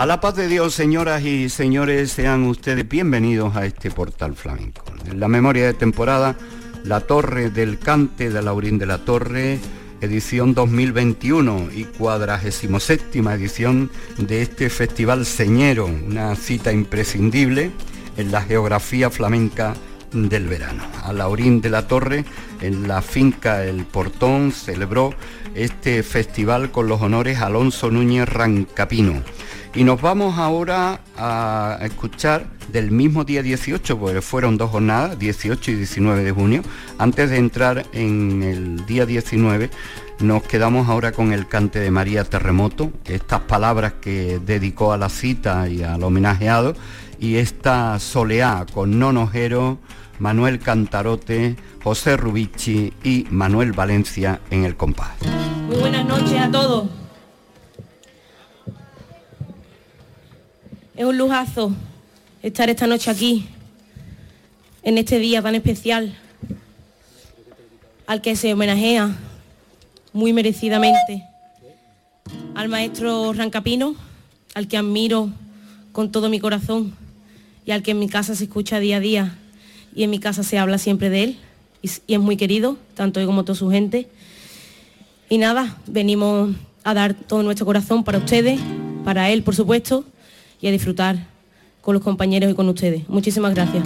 A la paz de Dios, señoras y señores, sean ustedes bienvenidos a este portal flamenco. En la memoria de temporada, La Torre del Cante de Laurín de la Torre, edición 2021 y cuadragésimo séptima edición de este Festival Señero, una cita imprescindible en la geografía flamenca del verano. A Laurín de la Torre, en la finca El Portón, celebró este festival con los honores Alonso Núñez Rancapino y nos vamos ahora a escuchar del mismo día 18, porque fueron dos jornadas, 18 y 19 de junio. Antes de entrar en el día 19, nos quedamos ahora con el cante de María Terremoto, estas palabras que dedicó a la cita y al homenajeado, y esta soleá con Nonojero, Manuel Cantarote, José Rubici y Manuel Valencia en el compás. Muy buenas noches a todos. Es un lujazo estar esta noche aquí, en este día tan especial, al que se homenajea muy merecidamente al maestro Rancapino, al que admiro con todo mi corazón y al que en mi casa se escucha día a día y en mi casa se habla siempre de él y, es muy querido, tanto él como toda su gente. Y nada, venimos a dar todo nuestro corazón para ustedes, para él por supuesto, y a disfrutar con los compañeros y con ustedes. Muchísimas gracias.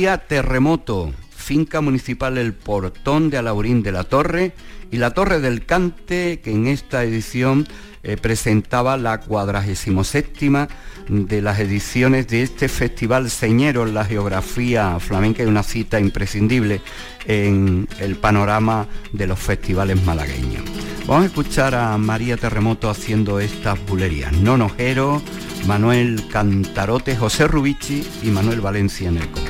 María Terremoto, finca municipal El Portón de Alaurín de la Torre y la Torre del Cante, que en esta edición eh, presentaba la cuadragésimo séptima de las ediciones de este festival señero en la geografía flamenca y una cita imprescindible en el panorama de los festivales malagueños. Vamos a escuchar a María Terremoto haciendo estas bulerías. Nonojero, Manuel Cantarote, José Rubici y Manuel Valencia en el compás.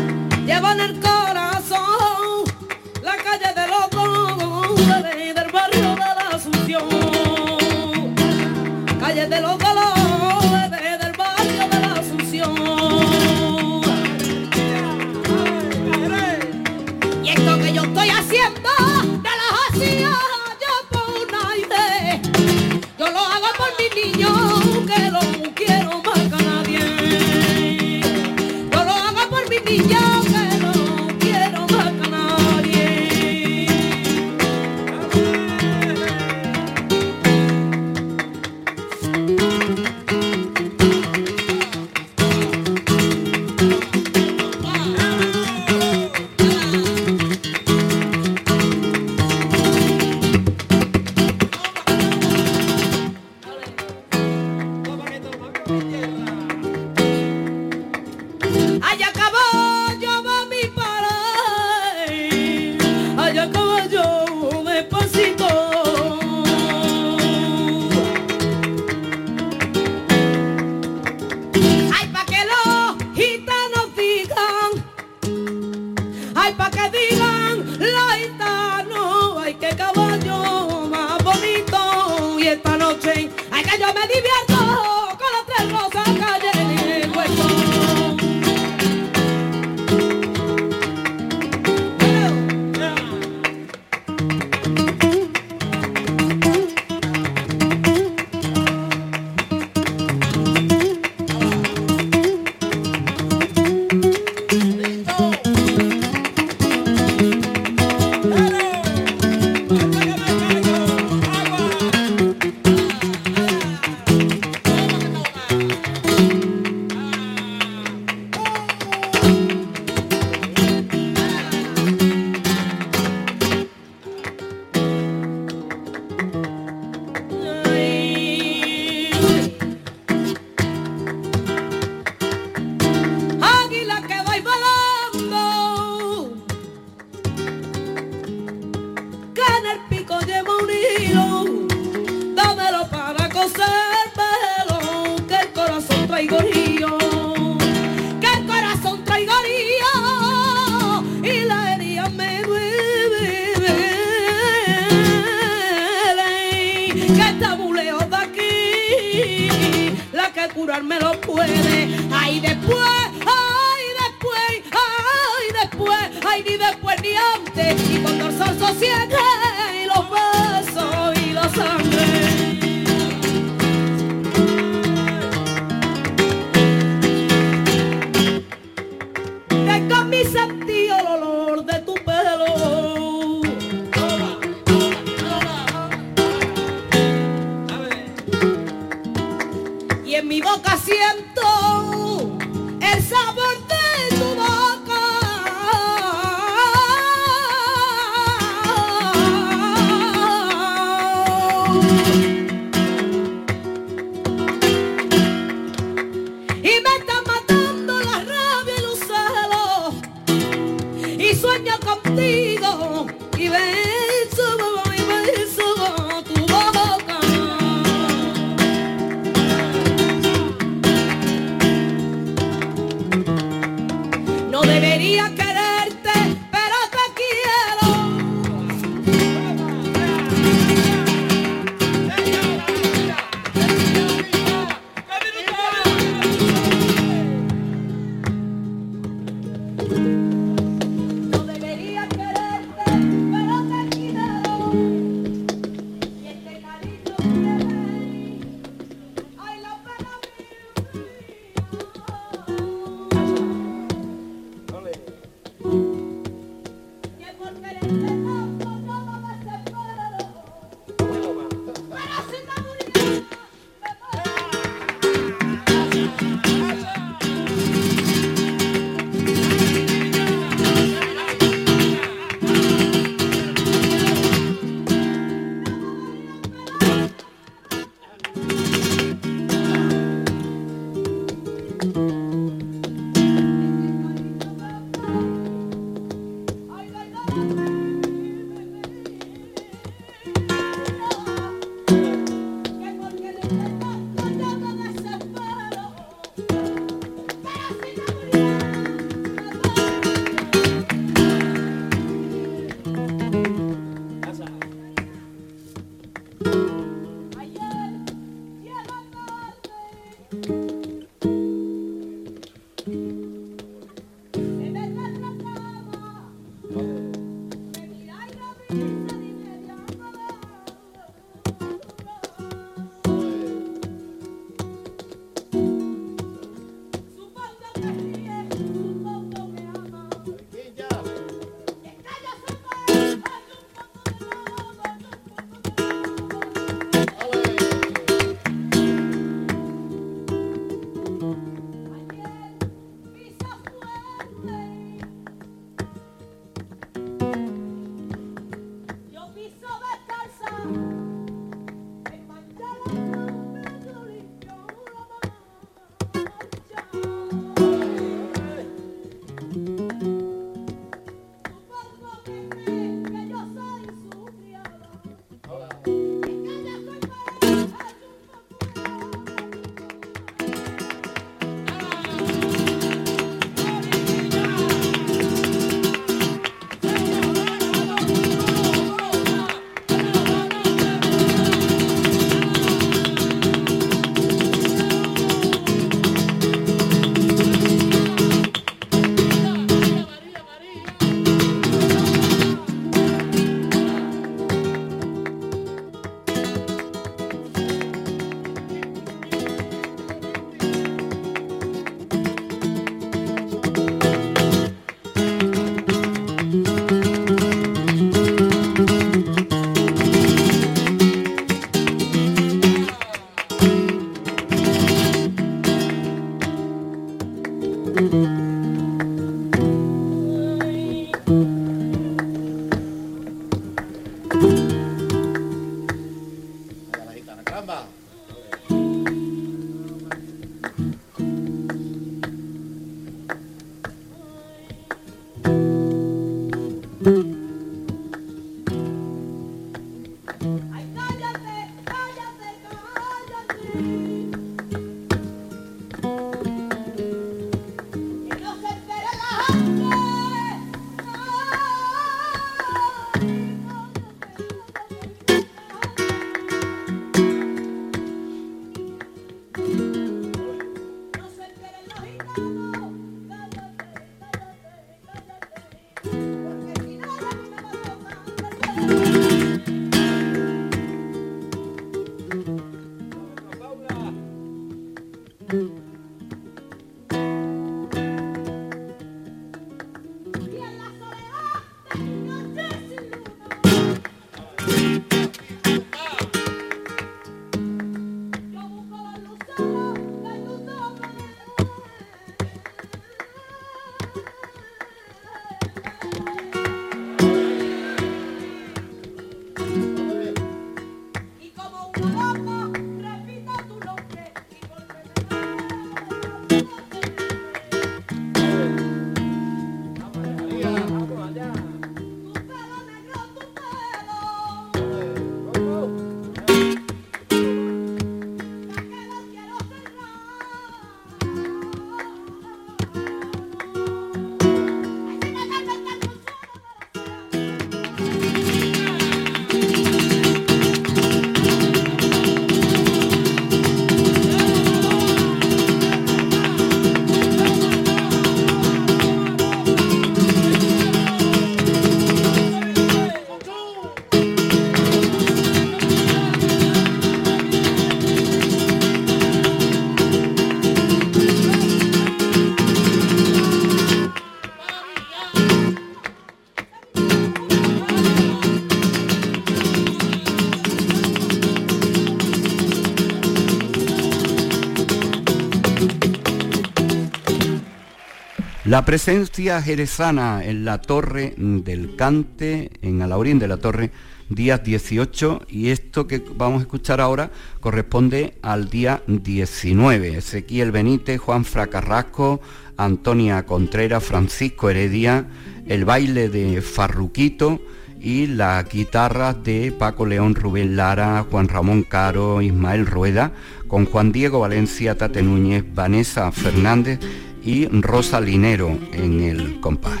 La presencia jerezana en la Torre del Cante, en Alaurín de la Torre, días 18, y esto que vamos a escuchar ahora corresponde al día 19. Ezequiel Benítez, Juan Fracarrasco, Antonia Contreras, Francisco Heredia, el baile de Farruquito y las guitarras de Paco León, Rubén Lara, Juan Ramón Caro, Ismael Rueda, con Juan Diego Valencia, Tate Núñez, Vanessa Fernández y Rosa Linero en el compás.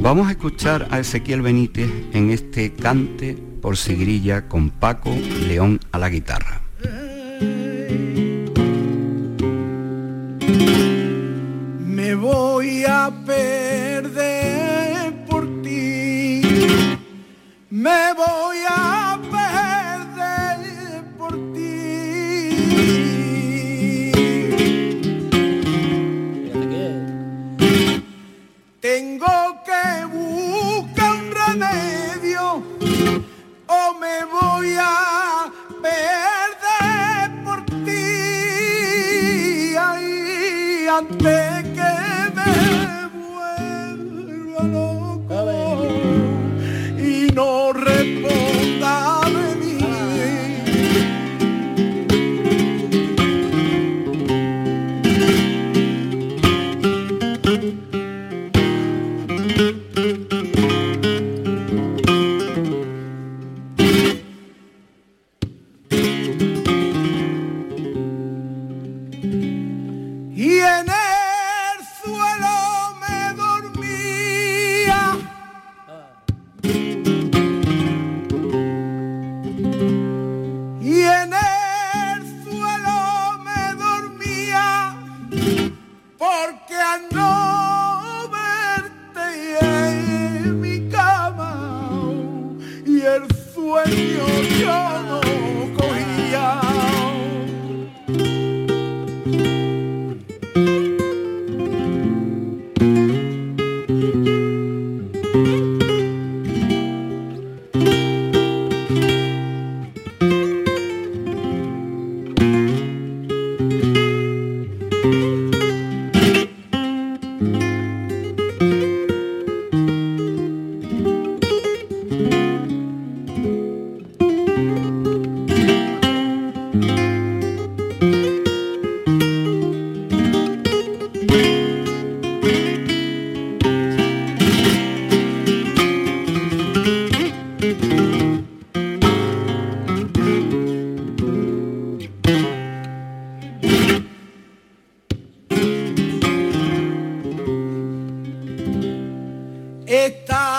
Vamos a escuchar a Ezequiel Benítez en este cante por sigrilla con Paco León a la guitarra. Me voy a perder por ti. Me voy a Tengo que buscar un remedio o me voy a perder por ti. Ay, antes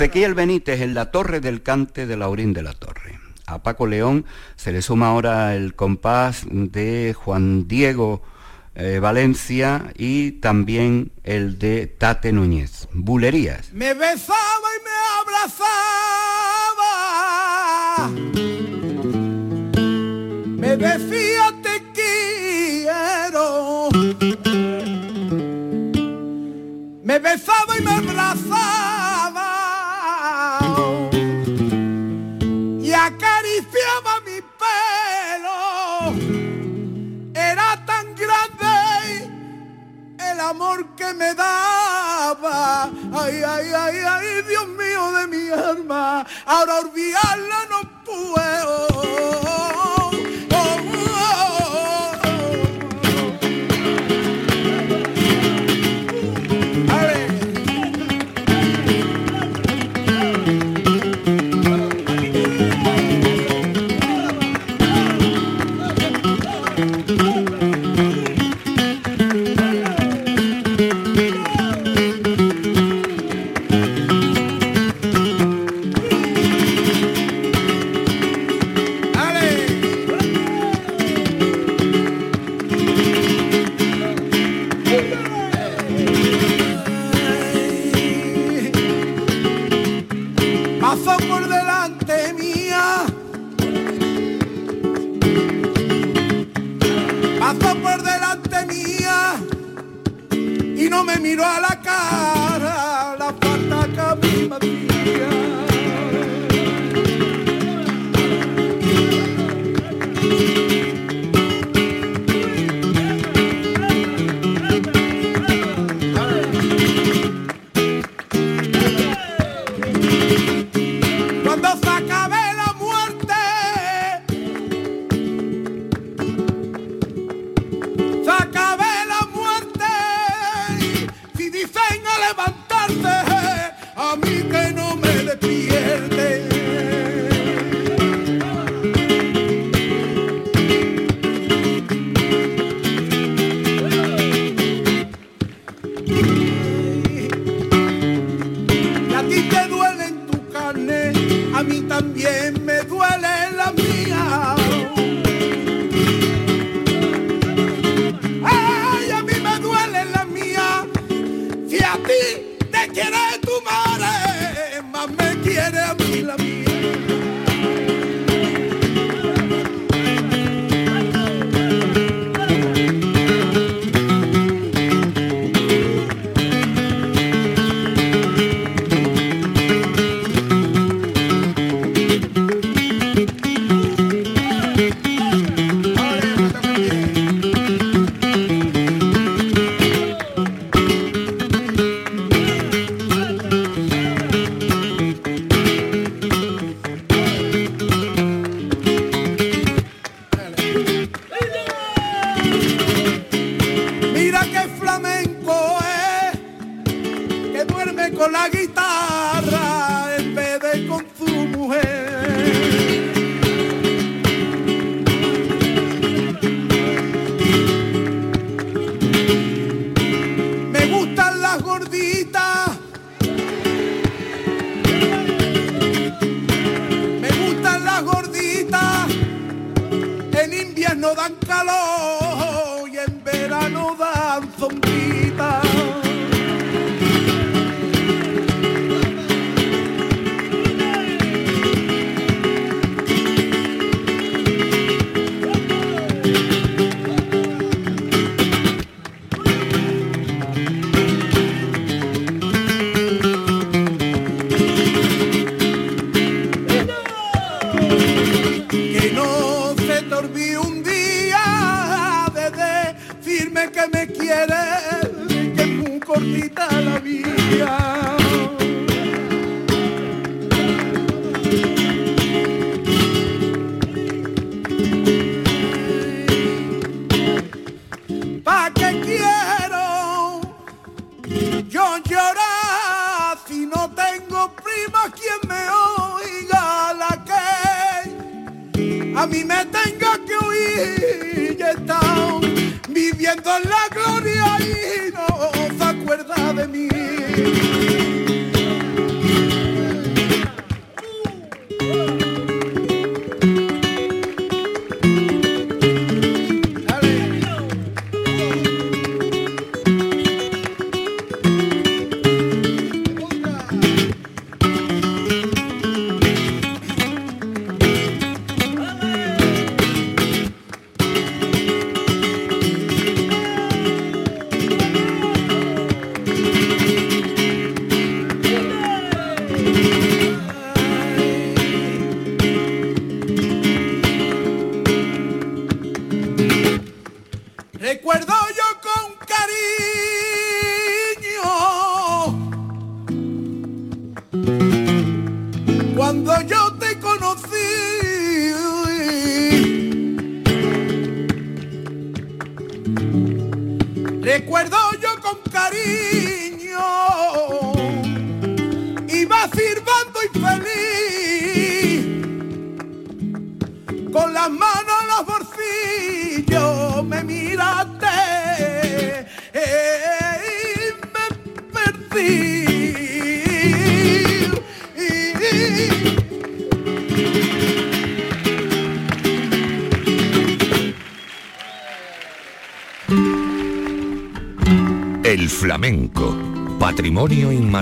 Ezequiel Benítez en la Torre del Cante de Laurín de la Torre. A Paco León se le suma ahora el compás de Juan Diego eh, Valencia y también el de Tate Núñez. Bulerías. Me besaba y me abrazaba. Me decía te quiero. Me besaba y me abrazaba. Me daba. Ay, ay, ay, ay, Dios mío de mi alma. Ahora olvidarla no puedo. mujer. Me gustan las gorditas. Me gustan las gorditas. En India no dan calor.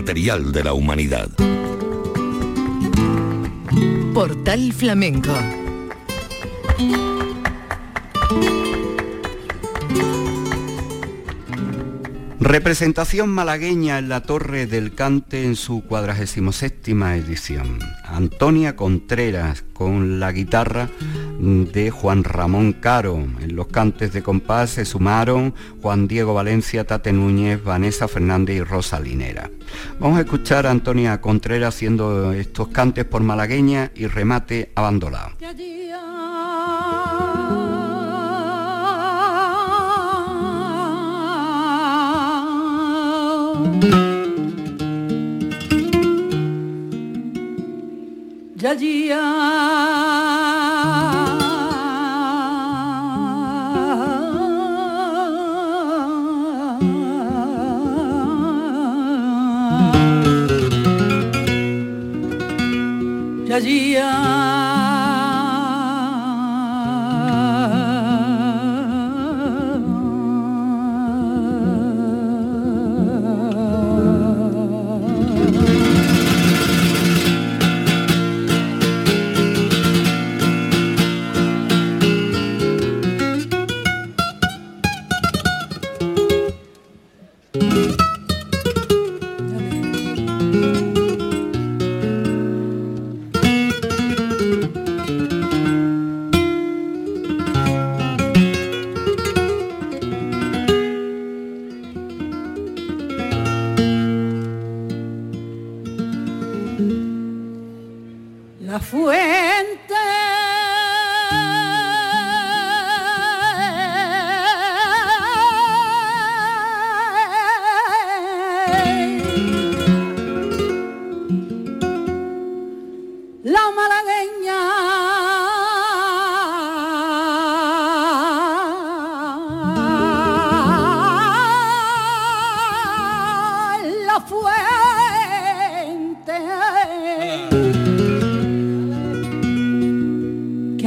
Inmaterial de la humanidad. Portal Flamenco. Representación malagueña en la Torre del Cante en su 47 edición. Antonia Contreras con la guitarra de Juan Ramón Caro. En los cantes de compás se sumaron Juan Diego Valencia, Tate Núñez, Vanessa Fernández y Rosa Linera. Vamos a escuchar a Antonia Contreras haciendo estos cantes por malagueña y remate abandonado. Ya La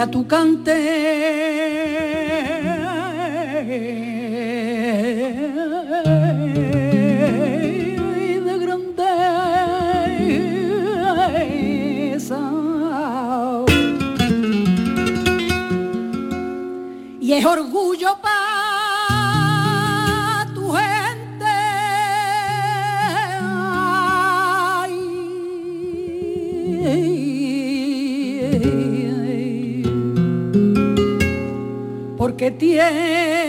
a tu cante. y es orgullo porque tiene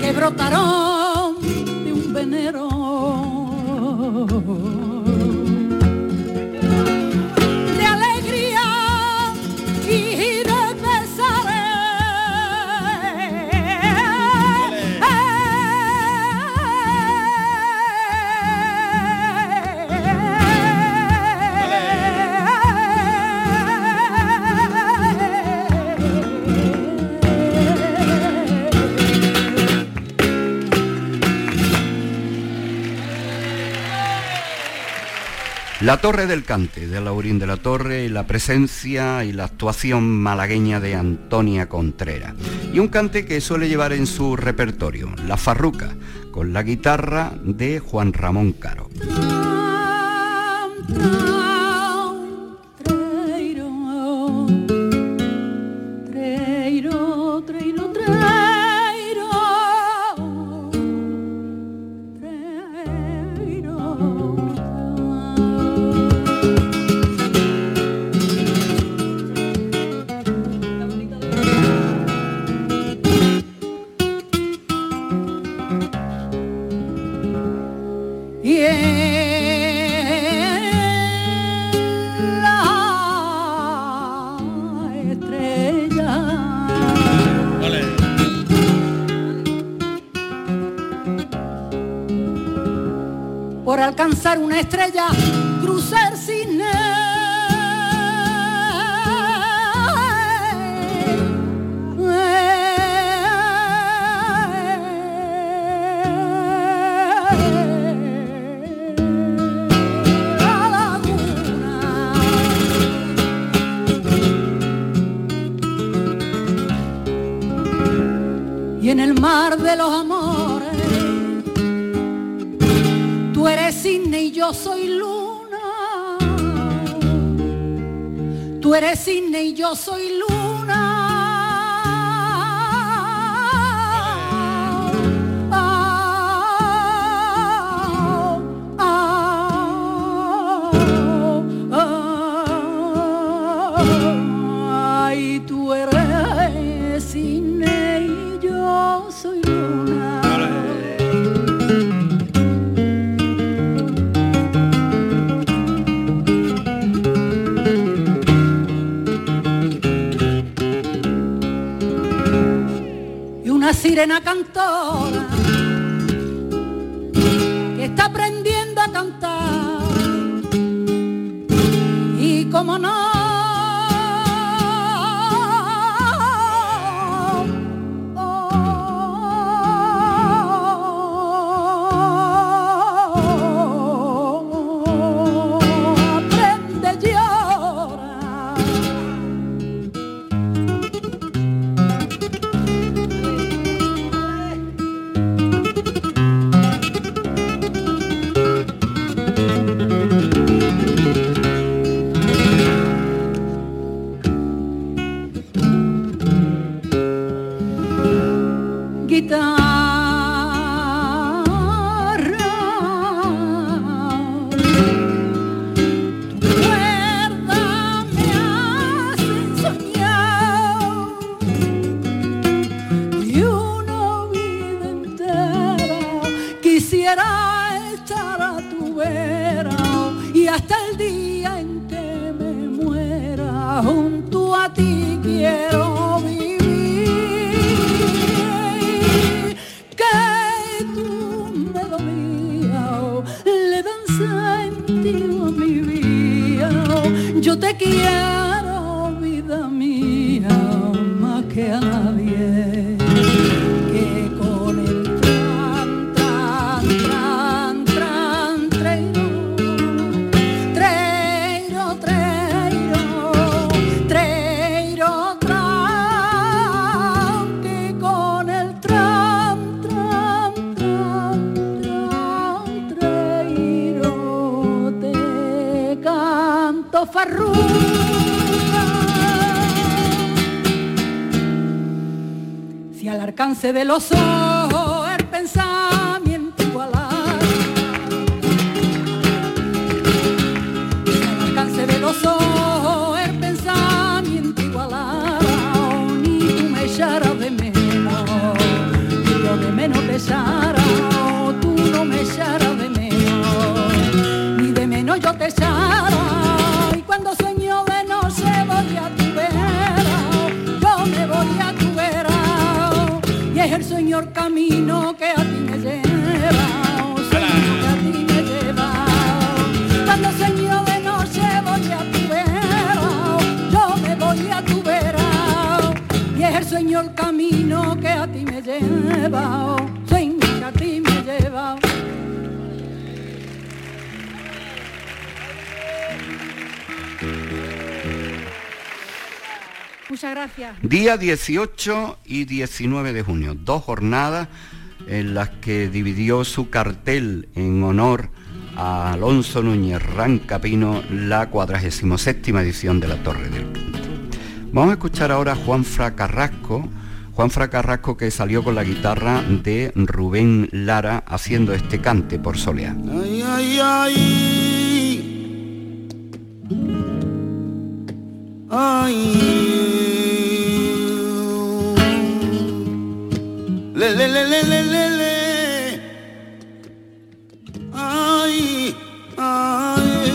que brotaron La Torre del Cante de Laurín de la Torre y la presencia y la actuación malagueña de Antonia Contreras. Y un cante que suele llevar en su repertorio, La Farruca, con la guitarra de Juan Ramón Caro. Yo soy luna. Tú eres cisne y yo soy luna. Una sirena guitarra. De los es el Señor camino que a ti me lleva, Señor que a ti me lleva, cuando sueño de noche voy a tu vera, yo me voy a tu vera, y es el Señor camino que a ti me lleva, Muchas gracias. Día 18 y 19 de junio, dos jornadas en las que dividió su cartel en honor a Alonso Núñez Rancapino la 47 edición de la Torre del Punto. Vamos a escuchar ahora a Juan Fra Carrasco, Juan Fra Carrasco que salió con la guitarra de Rubén Lara haciendo este cante por soleá. Ay, ay, ay. Ay. Le, le, le, le, le, le, le. Ay, ay.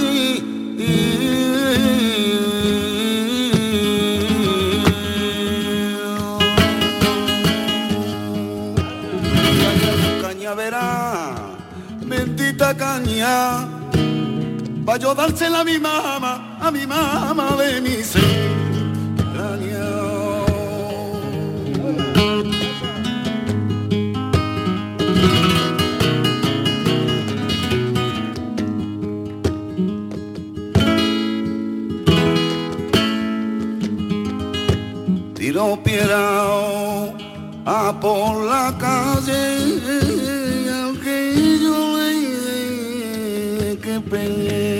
Caña, pa' yo dársela a mi mamá, a mi mamá de mi entrañas. Tiro piedra a por la calle, aunque yo dije que peleé,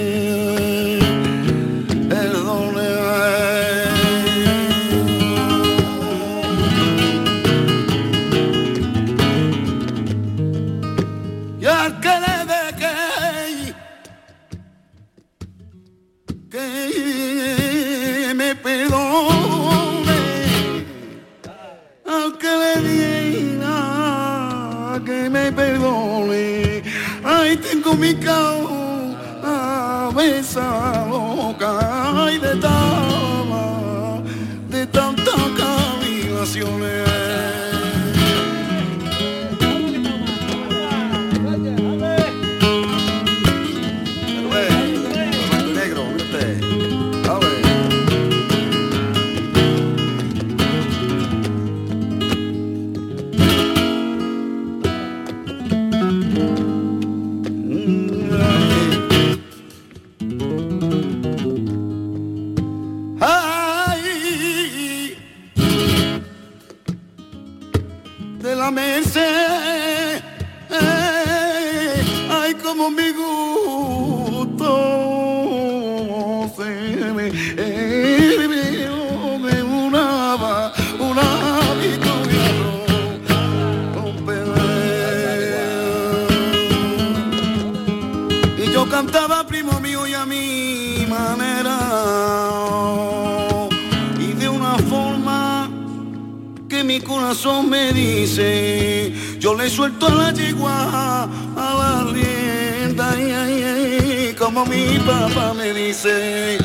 corazón me dice yo le suelto a la yegua a la rienda ay, como mi papá me dice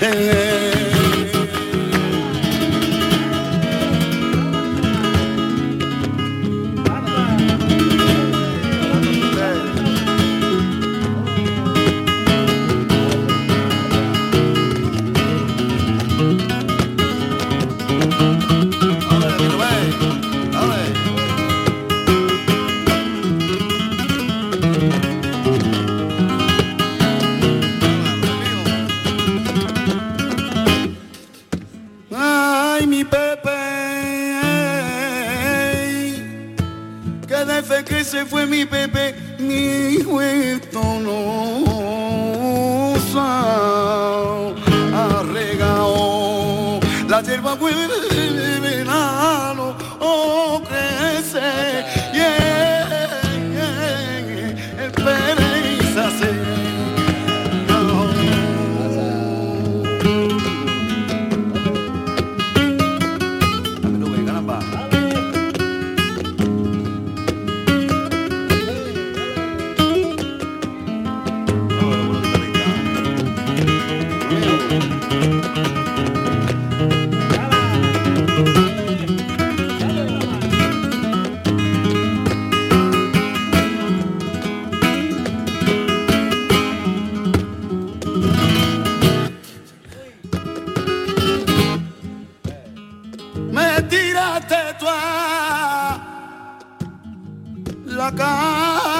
eh, se fue mi Pepe, mi hijo esto no ha regado la hierba vuelve la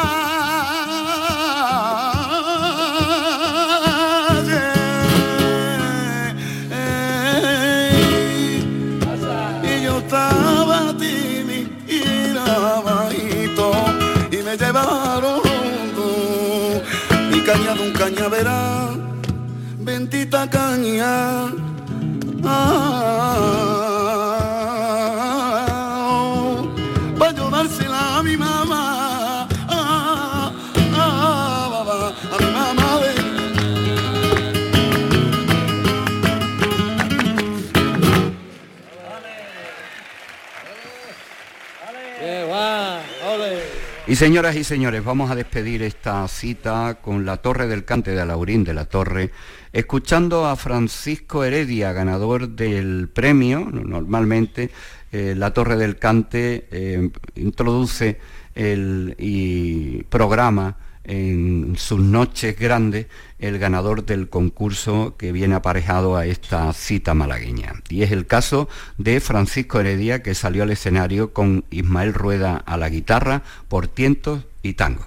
Y señoras y señores, vamos a despedir esta cita con la Torre del Cante de Alaurín de la Torre, escuchando a Francisco Heredia, ganador del premio. Normalmente eh, la Torre del Cante eh, introduce el, programa en sus noches grandes el ganador del concurso que viene aparejado a esta cita malagueña. Y es el caso de Francisco Heredia que salió al escenario con Ismael Rueda a la guitarra por tientos y tango.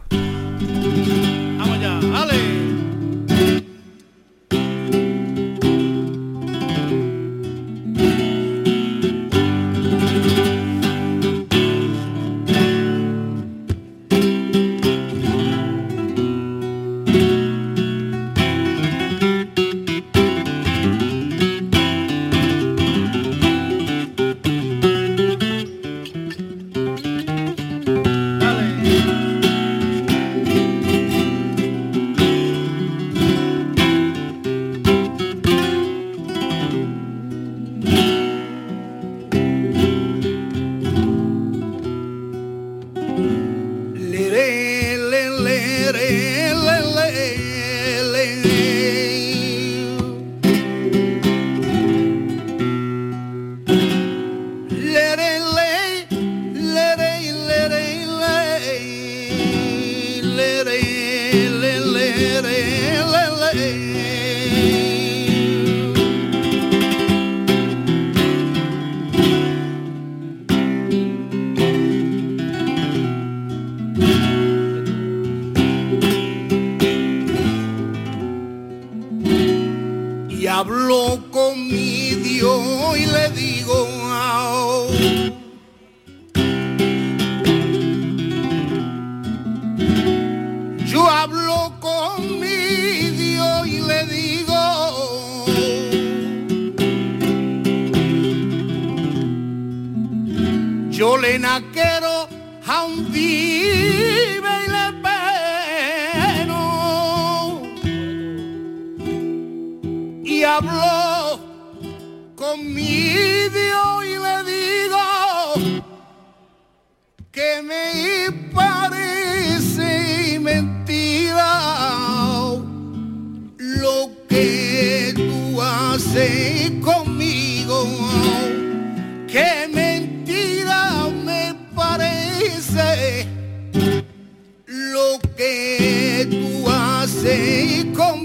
Que tú haces conmigo.